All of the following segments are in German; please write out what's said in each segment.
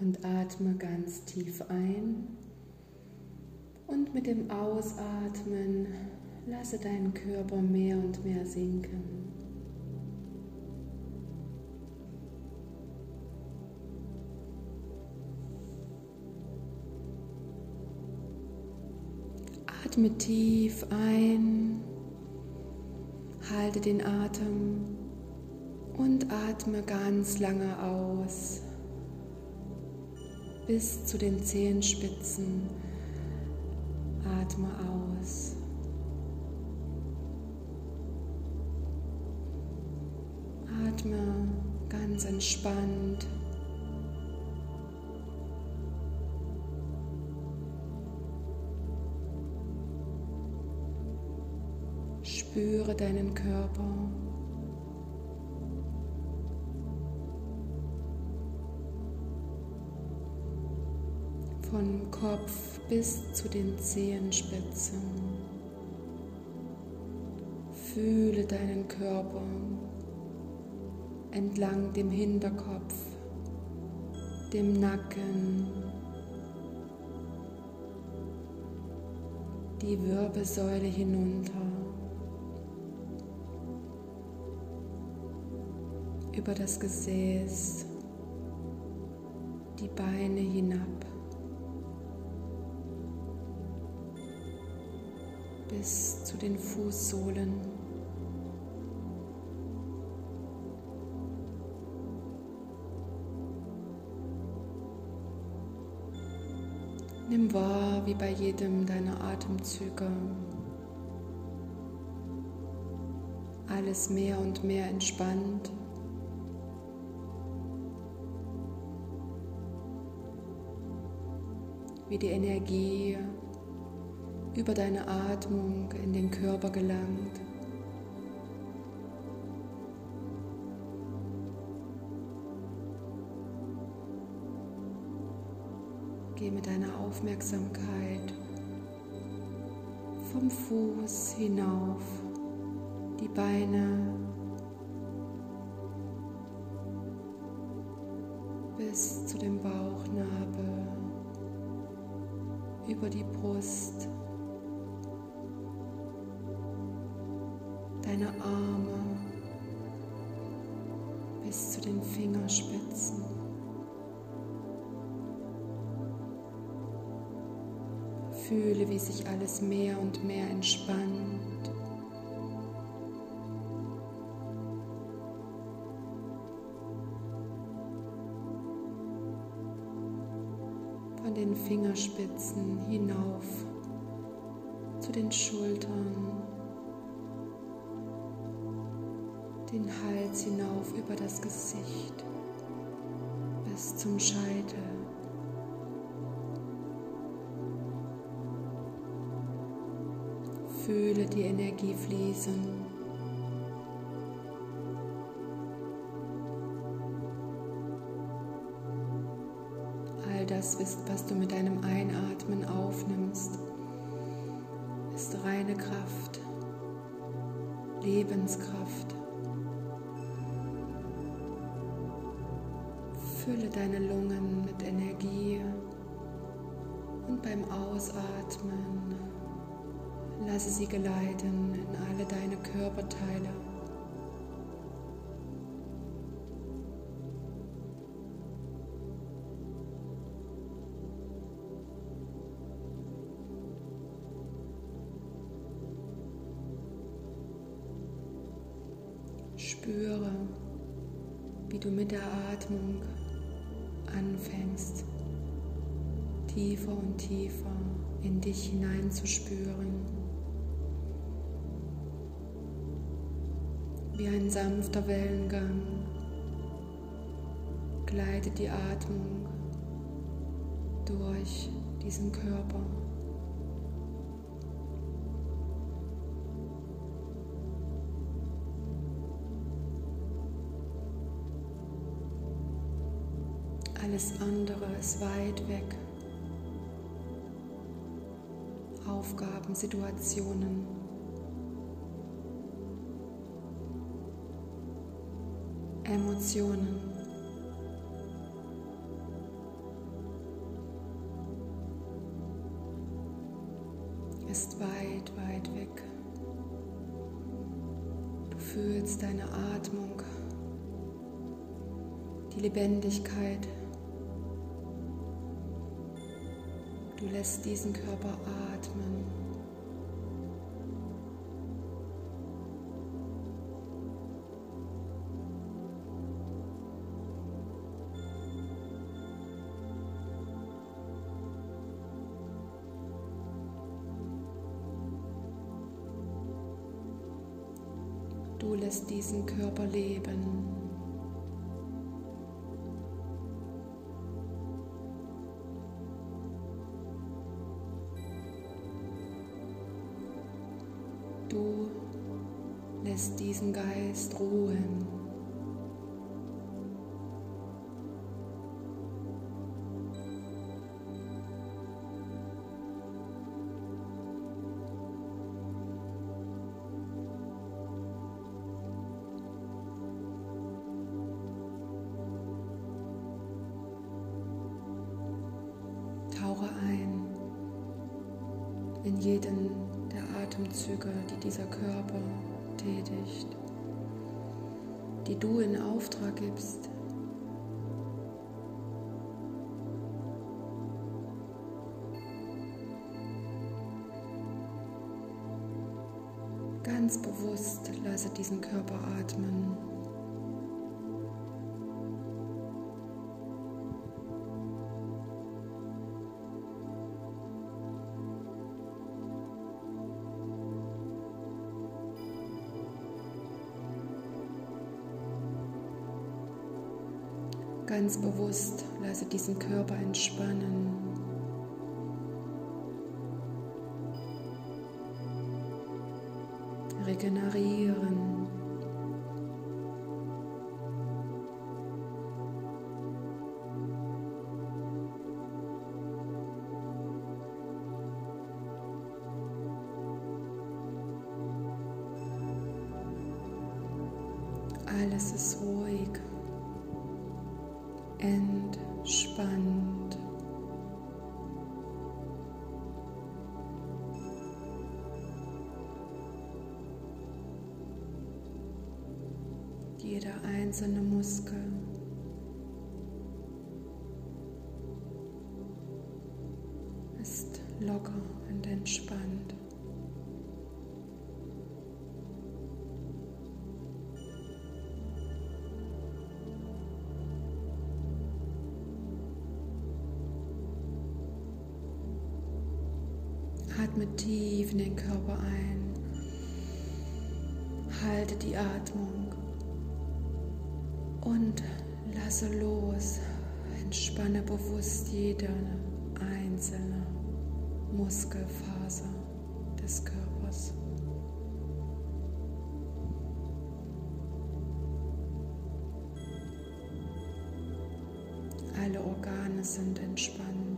und atme ganz tief ein. Und mit dem Ausatmen lasse deinen Körper mehr und mehr sinken. Atme tief ein, halte den Atem und atme ganz lange aus bis zu den Zehenspitzen. Atme aus. Atme ganz entspannt. Spüre deinen Körper. Von Kopf bis zu den Zehenspitzen. Fühle deinen Körper entlang dem Hinterkopf, dem Nacken, die Wirbelsäule hinunter. über das Gesäß, die Beine hinab bis zu den Fußsohlen. Nimm wahr, wie bei jedem deiner Atemzüge alles mehr und mehr entspannt. wie die Energie über deine Atmung in den Körper gelangt. Geh mit deiner Aufmerksamkeit vom Fuß hinauf, die Beine bis zu dem Bauchnabel über die Brust, deine Arme bis zu den Fingerspitzen. Fühle, wie sich alles mehr und mehr entspannt. von den Fingerspitzen hinauf zu den Schultern, den Hals hinauf über das Gesicht bis zum Scheitel. Fühle die Energie fließen. das, was du mit deinem Einatmen aufnimmst, ist reine Kraft, Lebenskraft. Deine Lungen mit Energie und beim Ausatmen lasse sie geleiten in alle deine Körperteile. Spüre, wie du mit der Atmung anfängst, tiefer und tiefer in dich hineinzuspüren. Wie ein sanfter Wellengang gleitet die Atmung durch diesen Körper. alles andere ist weit weg. Aufgaben, Situationen. Emotionen. Ist weit, weit weg. Du fühlst deine Atmung, die Lebendigkeit. Lässt diesen Körper atmen. Du lässt diesen Körper leben. Lässt diesen Geist ruhen. in jeden der Atemzüge, die dieser Körper tätigt, die du in Auftrag gibst. Ganz bewusst lasse diesen Körper atmen. Ganz bewusst lasse diesen Körper entspannen. Regenerieren. Atme tief in den Körper ein. Halte die Atmung und lasse los. Entspanne bewusst jede einzelne Muskelfaser des Körpers. Alle Organe sind entspannt.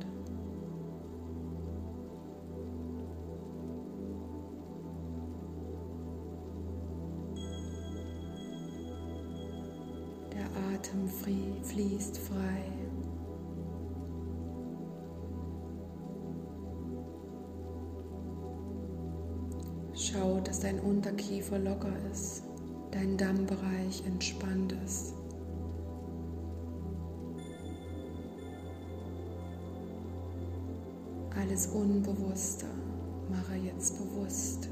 Dass dein Unterkiefer locker ist, dein Dammbereich entspannt ist. Alles Unbewusste mache jetzt bewusst.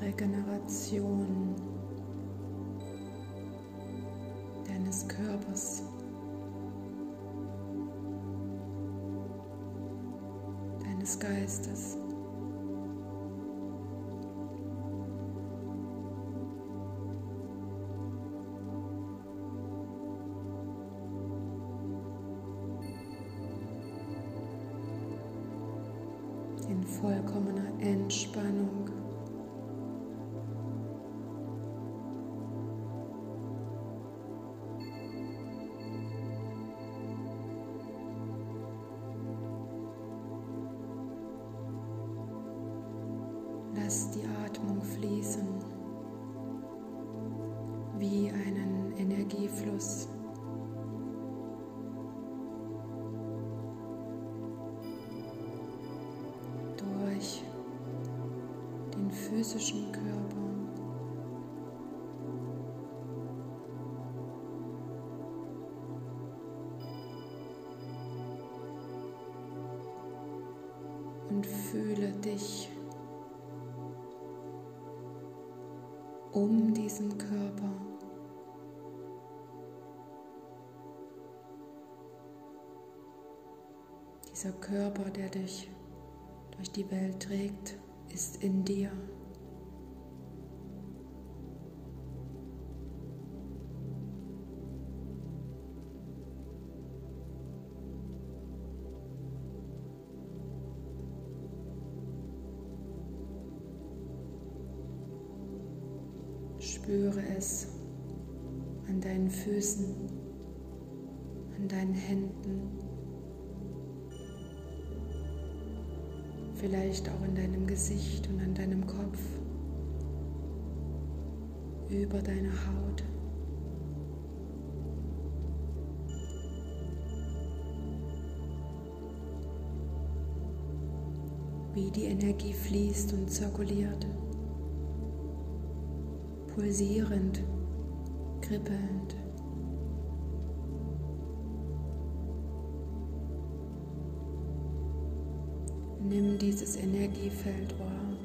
Regeneration deines Körpers. deines Geistes. Physischen Körper. Und fühle dich um diesen Körper. Dieser Körper, der dich durch die Welt trägt, ist in dir. Vielleicht auch in deinem Gesicht und an deinem Kopf, über deine Haut. Wie die Energie fließt und zirkuliert pulsierend, kribbelnd. Nimm dieses Energiefeld wahr.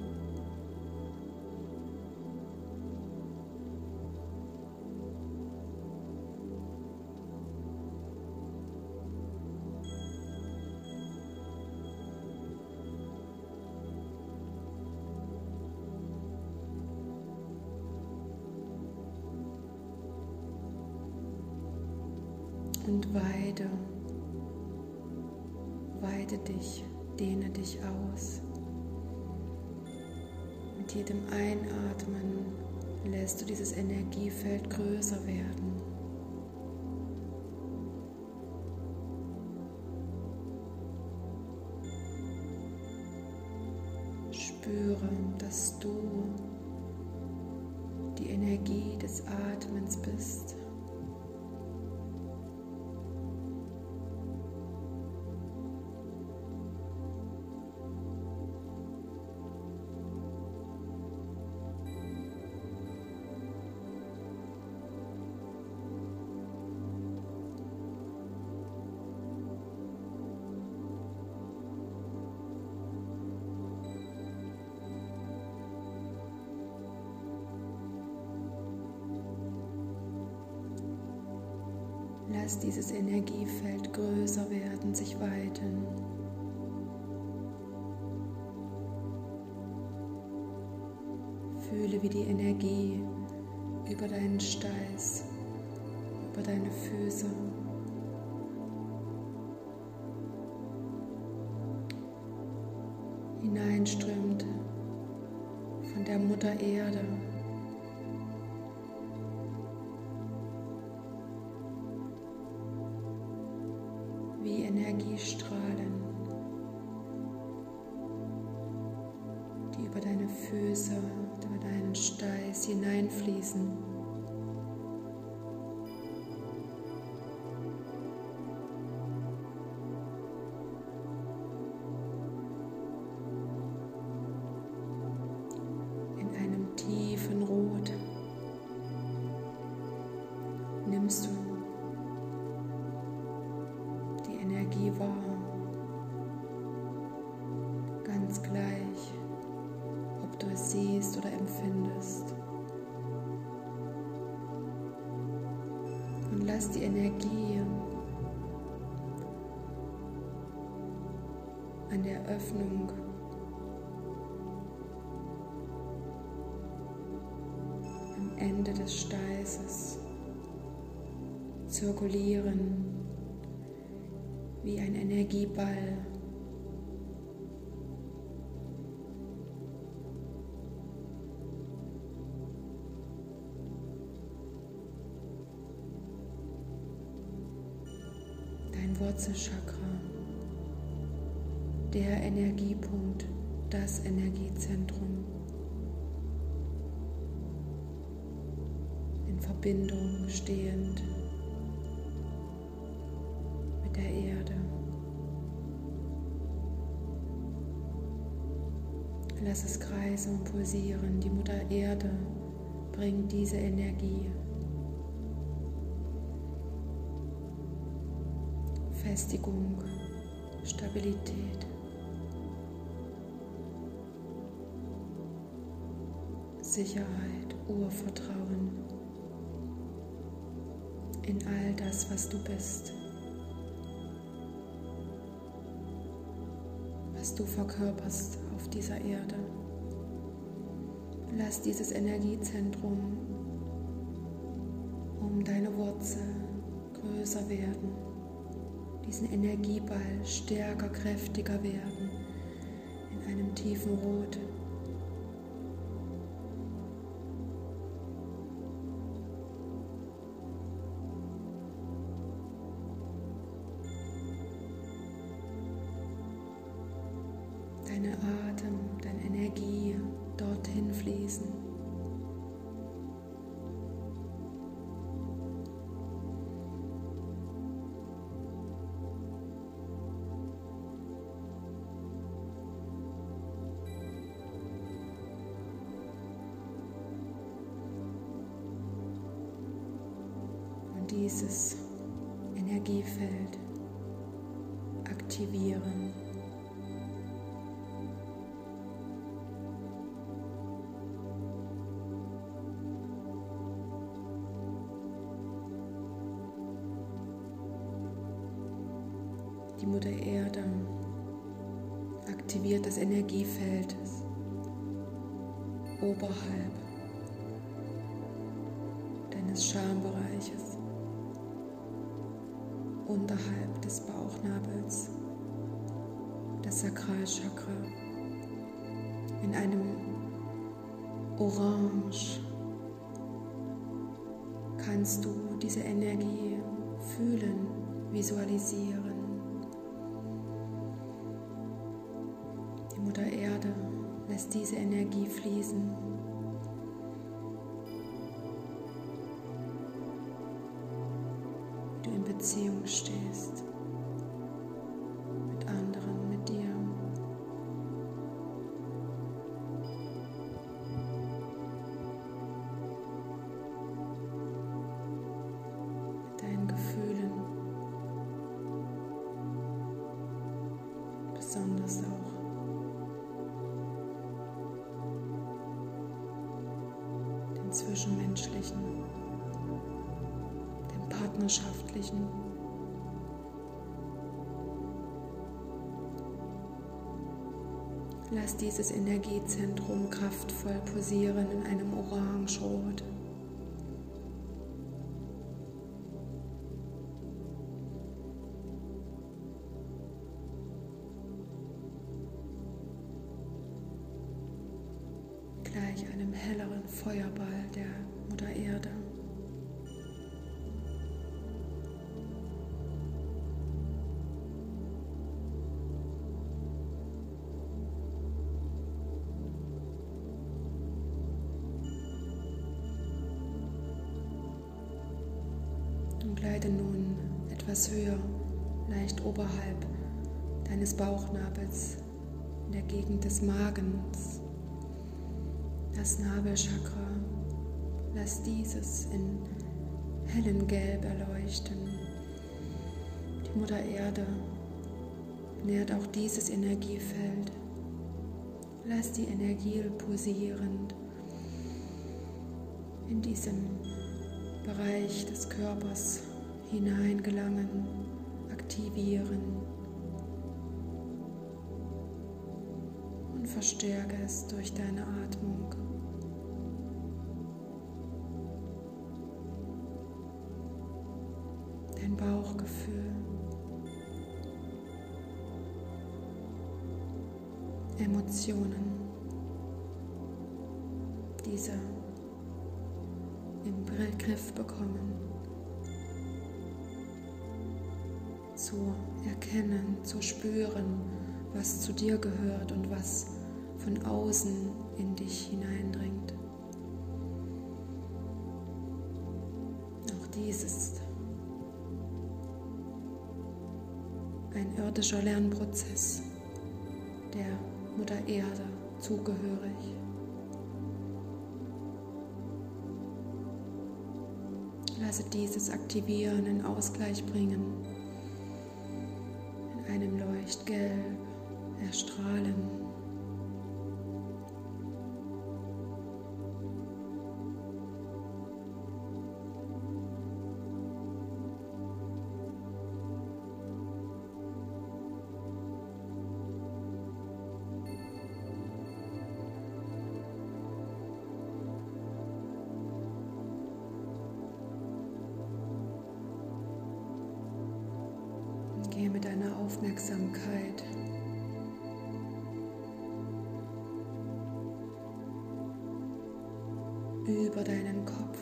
Lass dieses Energiefeld größer werden, sich weiten. Fühle, wie die Energie über deinen Steiß, über deine Füße, hineinströmt von der Mutter Erde Energiestrahlen, die über deine Füße, über deinen Steiß hineinfließen. Lass die Energie an der Öffnung am Ende des Steißes zirkulieren wie ein Energieball Wurzelchakra, der Energiepunkt, das Energiezentrum. In Verbindung stehend mit der Erde. Lass es kreisen und pulsieren. Die Mutter Erde bringt diese Energie. Festigung, Stabilität. Sicherheit, Urvertrauen in all das, was du bist, was du verkörperst auf dieser Erde. Lass dieses Energiezentrum um deine Wurzel größer werden, diesen Energieball stärker, kräftiger werden, in einem tiefen Rot. Die Mutter Erde aktiviert das Energiefeld oberhalb deines Schambereiches, unterhalb des Bauchnabels, das Sakralchakra in einem Orange kannst du diese Energie fühlen, visualisieren. Diese Energie fließen. Du in Beziehung stehst Energiezentrum kraftvoll posieren in einem Orangerot. Dieses in hellem Gelb erleuchten. Die Mutter Erde nährt auch dieses Energiefeld. Lass die Energie pulsierend in diesem Bereich des Körpers hineingelangen, aktivieren und verstärke es durch deine Atmung. Bauchgefühl. Emotionen. Diese im Griff bekommen. zu erkennen, zu spüren, was zu dir gehört und was von außen in dich hineindringt. Auch dies ist irdischer Lernprozess der Mutter Erde zugehörig. Lasse dieses aktivieren, in Ausgleich bringen, deiner Aufmerksamkeit über deinen Kopf.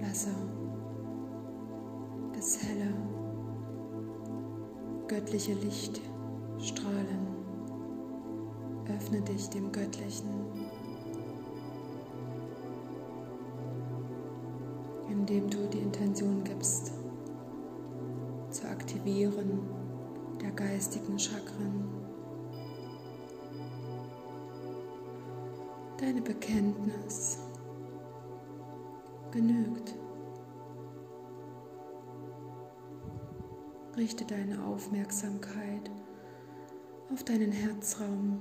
Lasse das helle, göttliche Licht strahlen. Öffne dich dem Göttlichen, indem du die Intention geistigen Chakren. Deine Bekenntnis genügt. Richte deine Aufmerksamkeit auf deinen Herzraum,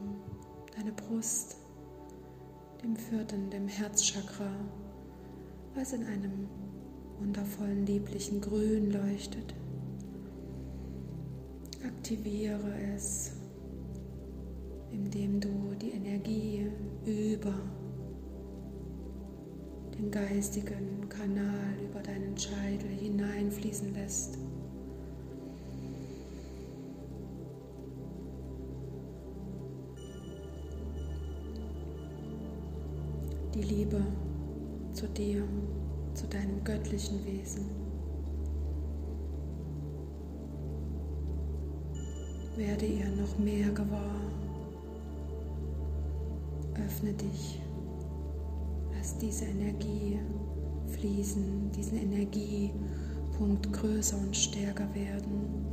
deine Brust, dem vierten, dem Herzchakra, was in einem wundervollen, lieblichen Grün leuchtet. Aktiviere es, indem du die Energie über den geistigen Kanal über deinen Scheitel hineinfließen lässt. Die Liebe zu dir, zu deinem göttlichen Wesen. Werde ihr noch mehr gewahr. Öffne dich. Lass diese Energie fließen, diesen Energiepunkt größer und stärker werden.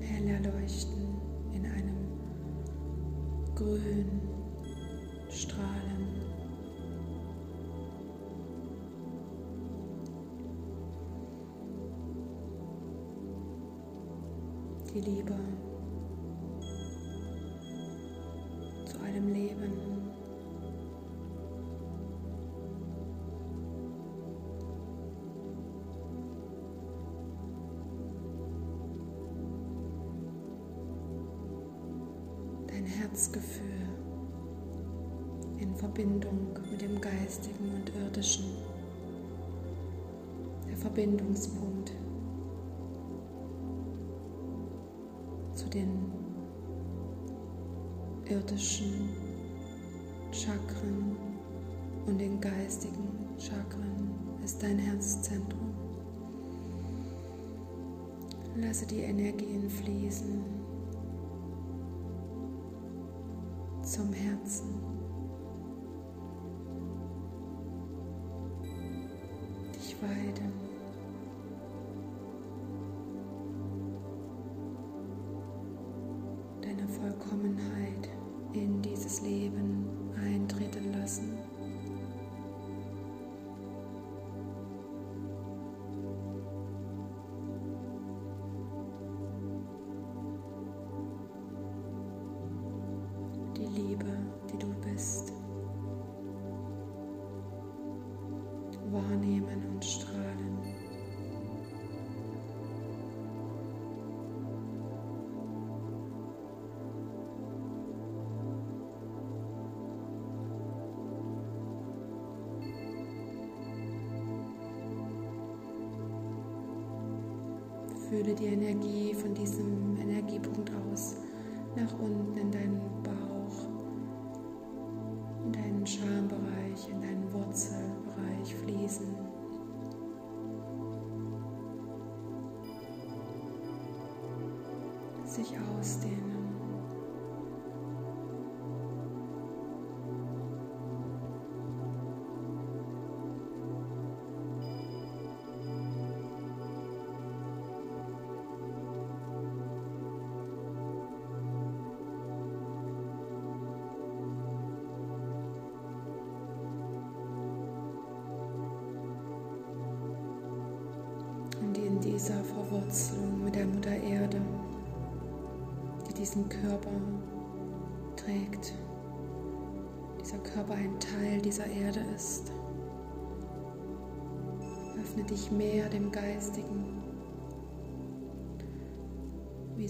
Heller leuchten in einem grün Liebe. Zu allem Leben. Dein Herzgefühl in Verbindung mit dem Geistigen und Irdischen, der Verbindungspunkt irdischen Chakren und den geistigen Chakren ist dein Herzzentrum. Lasse die Energien fließen zum Herzen. Dich weiden. Sich ausdehnen.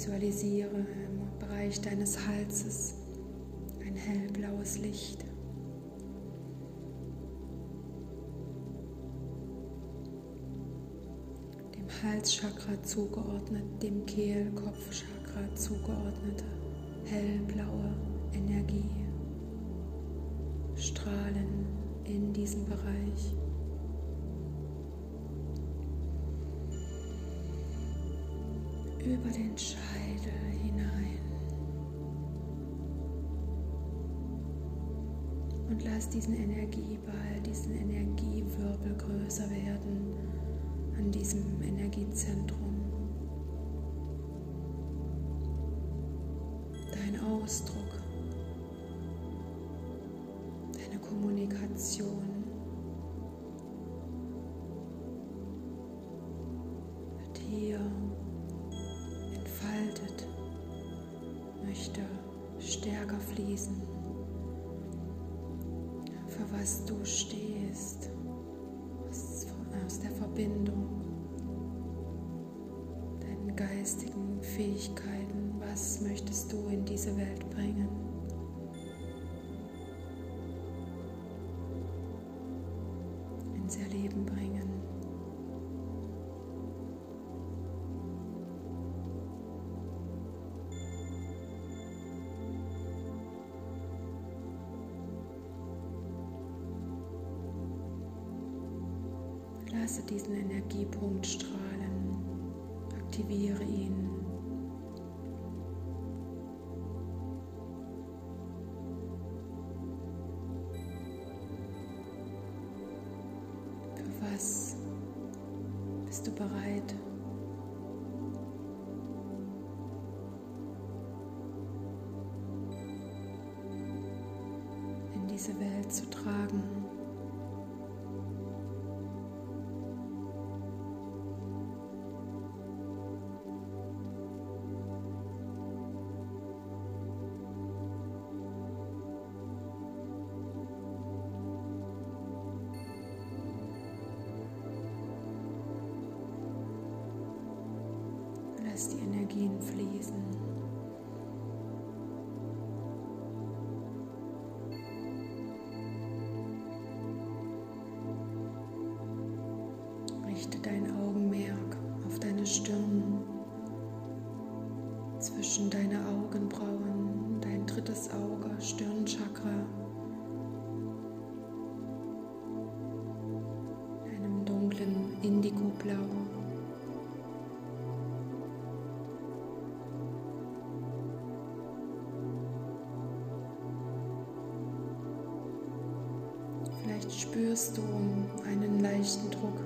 Visualisiere im Bereich deines Halses ein hellblaues Licht. Halschakra zugeordnet, dem Kehlkopfchakra zugeordnete hellblaue Energie strahlen in diesem Bereich. Über den Scheitel Und lass diesen Energieball, diesen Energiewirbel größer werden an diesem Energiezentrum. Dein Ausdruck, deine Kommunikation was du stehst aus der Verbindung, deinen geistigen Fähigkeiten, was möchtest du in diese Welt bringen? Energiepunkt strahlen. Aktiviere ihn. Für was bist du bereit? in diese Welt zu tragen. Indigoblau. Vielleicht spürst du einen leichten Druck.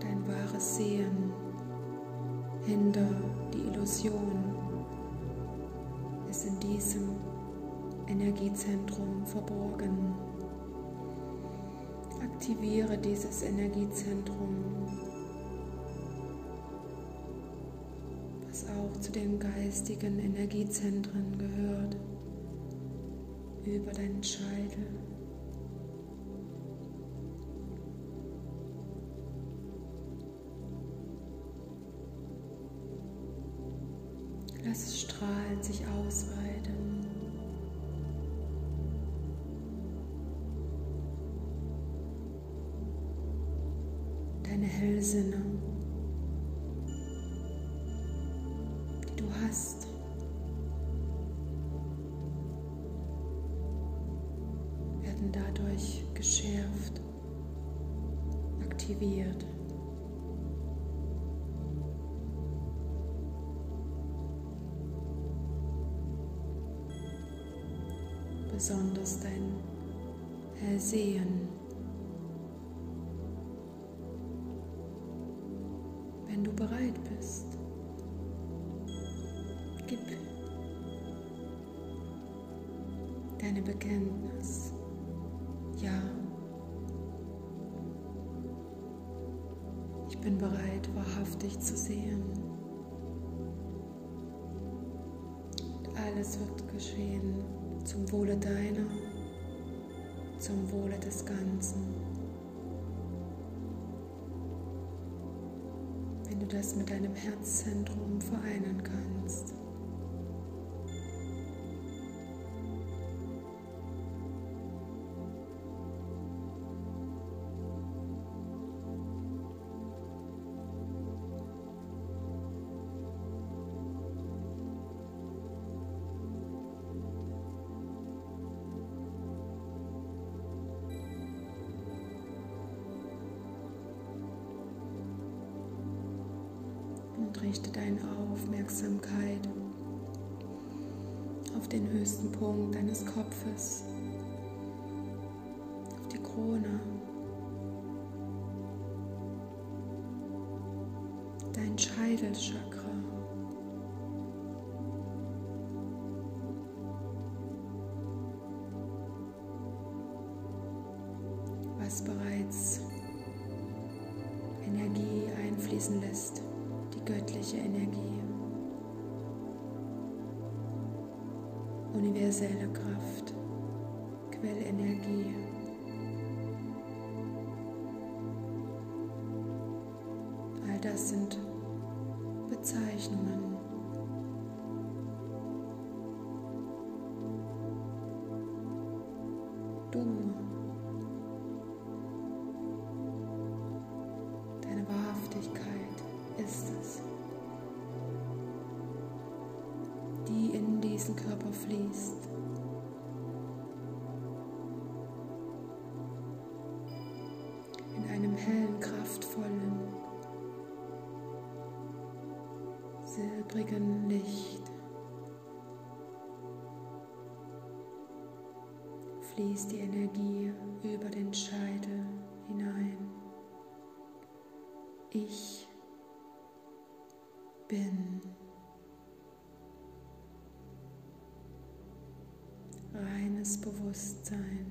Dein wahres Sehen hinter die Illusion ist in diesem Energiezentrum verborgen. Aktiviere dieses Energiezentrum, was auch zu den geistigen Energiezentren gehört, über deinen Scheitel. Strahlen sich ausweiten. Deine Hellsinne, Besonders dein Hellsehen. Wenn du bereit bist, gib deine Bekenntnis. Ja, ich bin bereit, wahrhaftig zu sehen. Und alles wird geschehen zum Wohle deiner, zum Wohle des Ganzen. Wenn du das mit deinem Herzzentrum vereinen kannst. Dein Scheitelchakra. was bereits Energie einfließen lässt göttliche Energie, universelle Kraft, Quellenergie. All das sind fließt. In einem hellen, kraftvollen, silbrigen Licht fließt die Energie über den Scheitel reines Bewusstsein.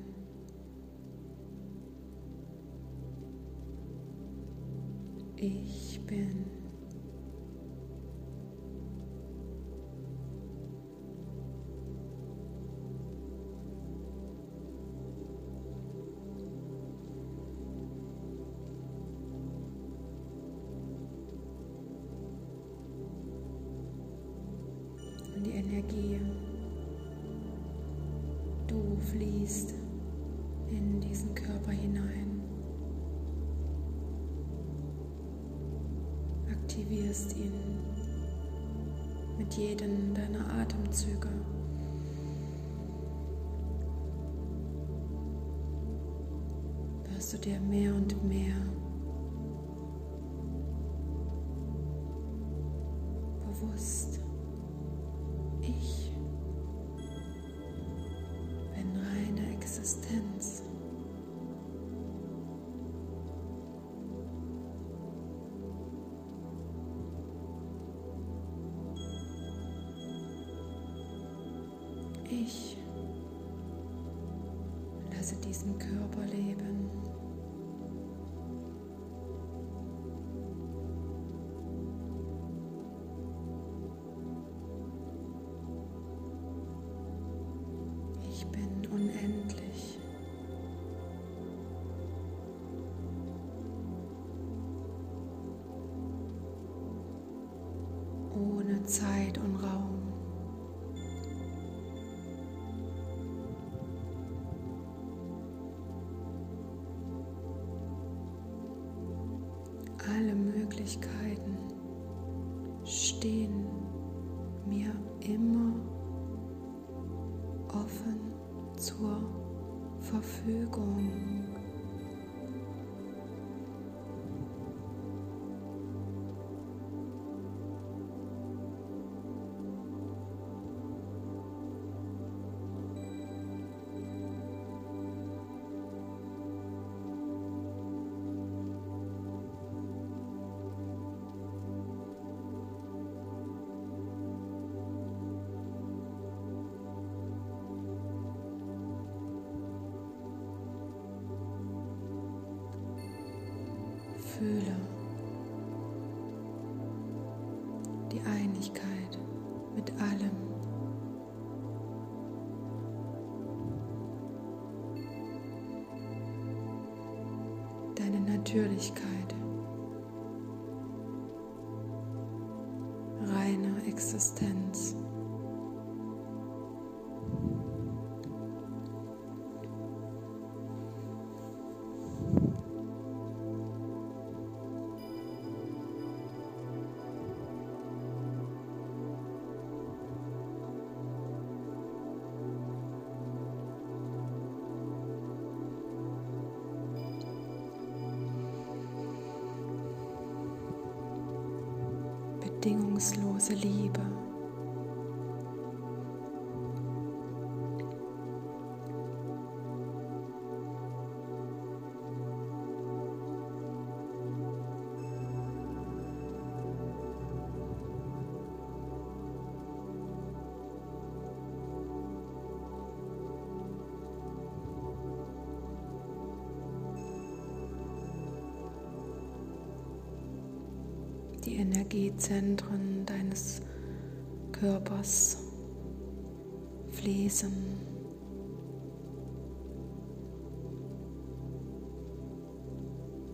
Ich bin. Dir mehr und mehr bewusst. Ich Existenz. Ich lasse diesen Körper leben. Zeit und Raum. Alle Möglichkeiten stehen mir immer offen zur Verfügung. Die Einigkeit mit allem. Deine Natürlichkeit. Reine Existenz. Energiezentren deines Körpers fließen.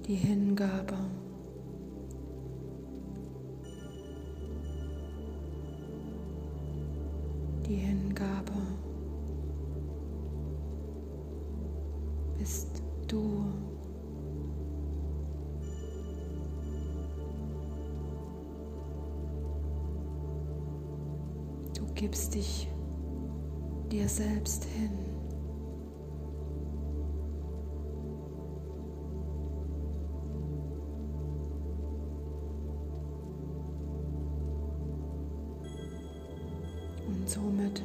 Die Hingabe. Gibst dich dir selbst hin. Und somit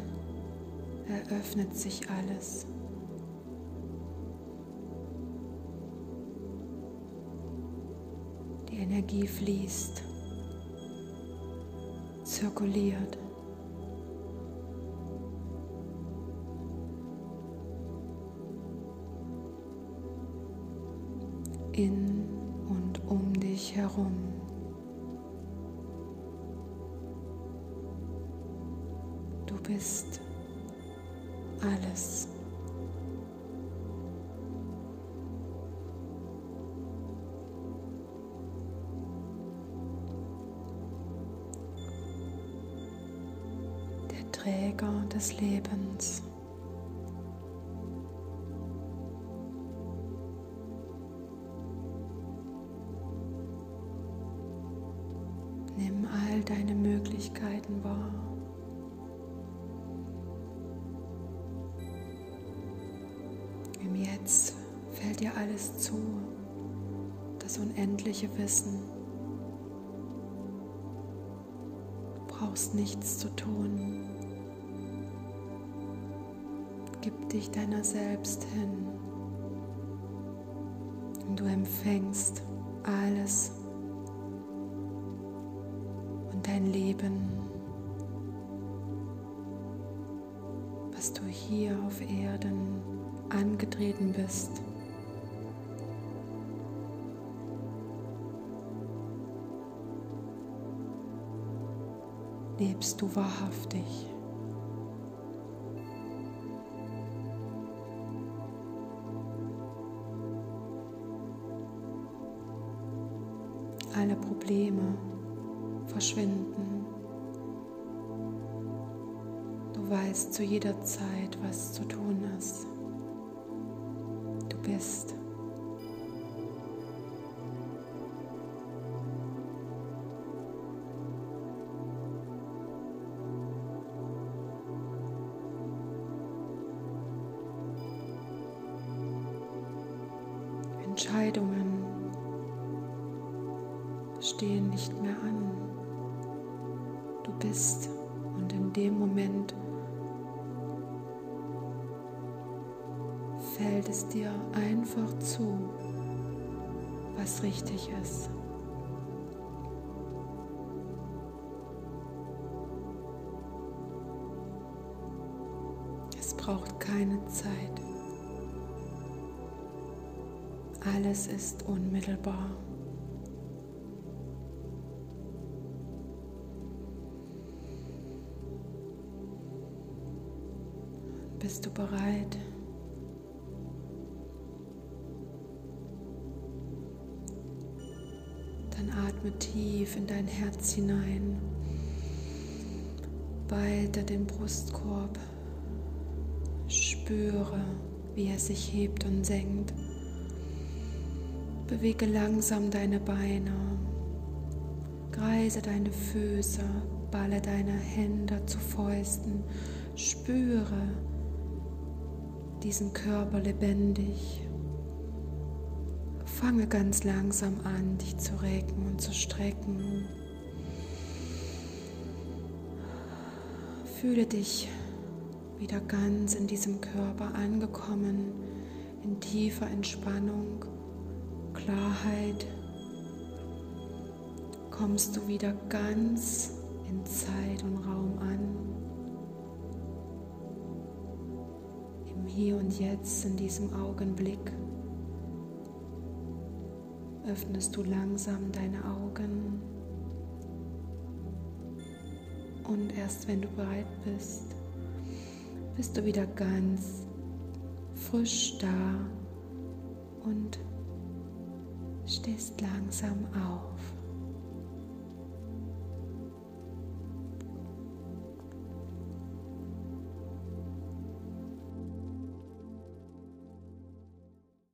eröffnet sich alles. Die Energie fließt, zirkuliert. Träger des Lebens. deine Möglichkeiten wahr. Im Jetzt fällt dir alles zu, das unendliche Wissen. Du brauchst nichts zu tun. Dich deiner selbst hin und du empfängst alles, dein Leben, was du hier auf Erden angetreten bist. Lebst du wahrhaftig? Verschwinden. Du weißt zu jeder Zeit, was zu tun ist. Du bist. Bist du bereit? Dann atme tief in dein Herz hinein. Weiter den Brustkorb. Spüre, wie er sich hebt und senkt. Bewege langsam deine Beine. Kreise deine Füße, balle deine Hände zu Fäusten. Spüre diesen Körper lebendig. Fange ganz langsam an, dich zu recken und zu strecken. Fühle dich wieder ganz in diesem Körper angekommen, in tiefer Entspannung, Klarheit. Kommst du wieder ganz in Zeit und Raum an. Hier und Jetzt, in diesem Augenblick, öffnest du langsam deine Augen. Und erst wenn du bereit bist, bist du wieder ganz frisch da und stehst langsam auf.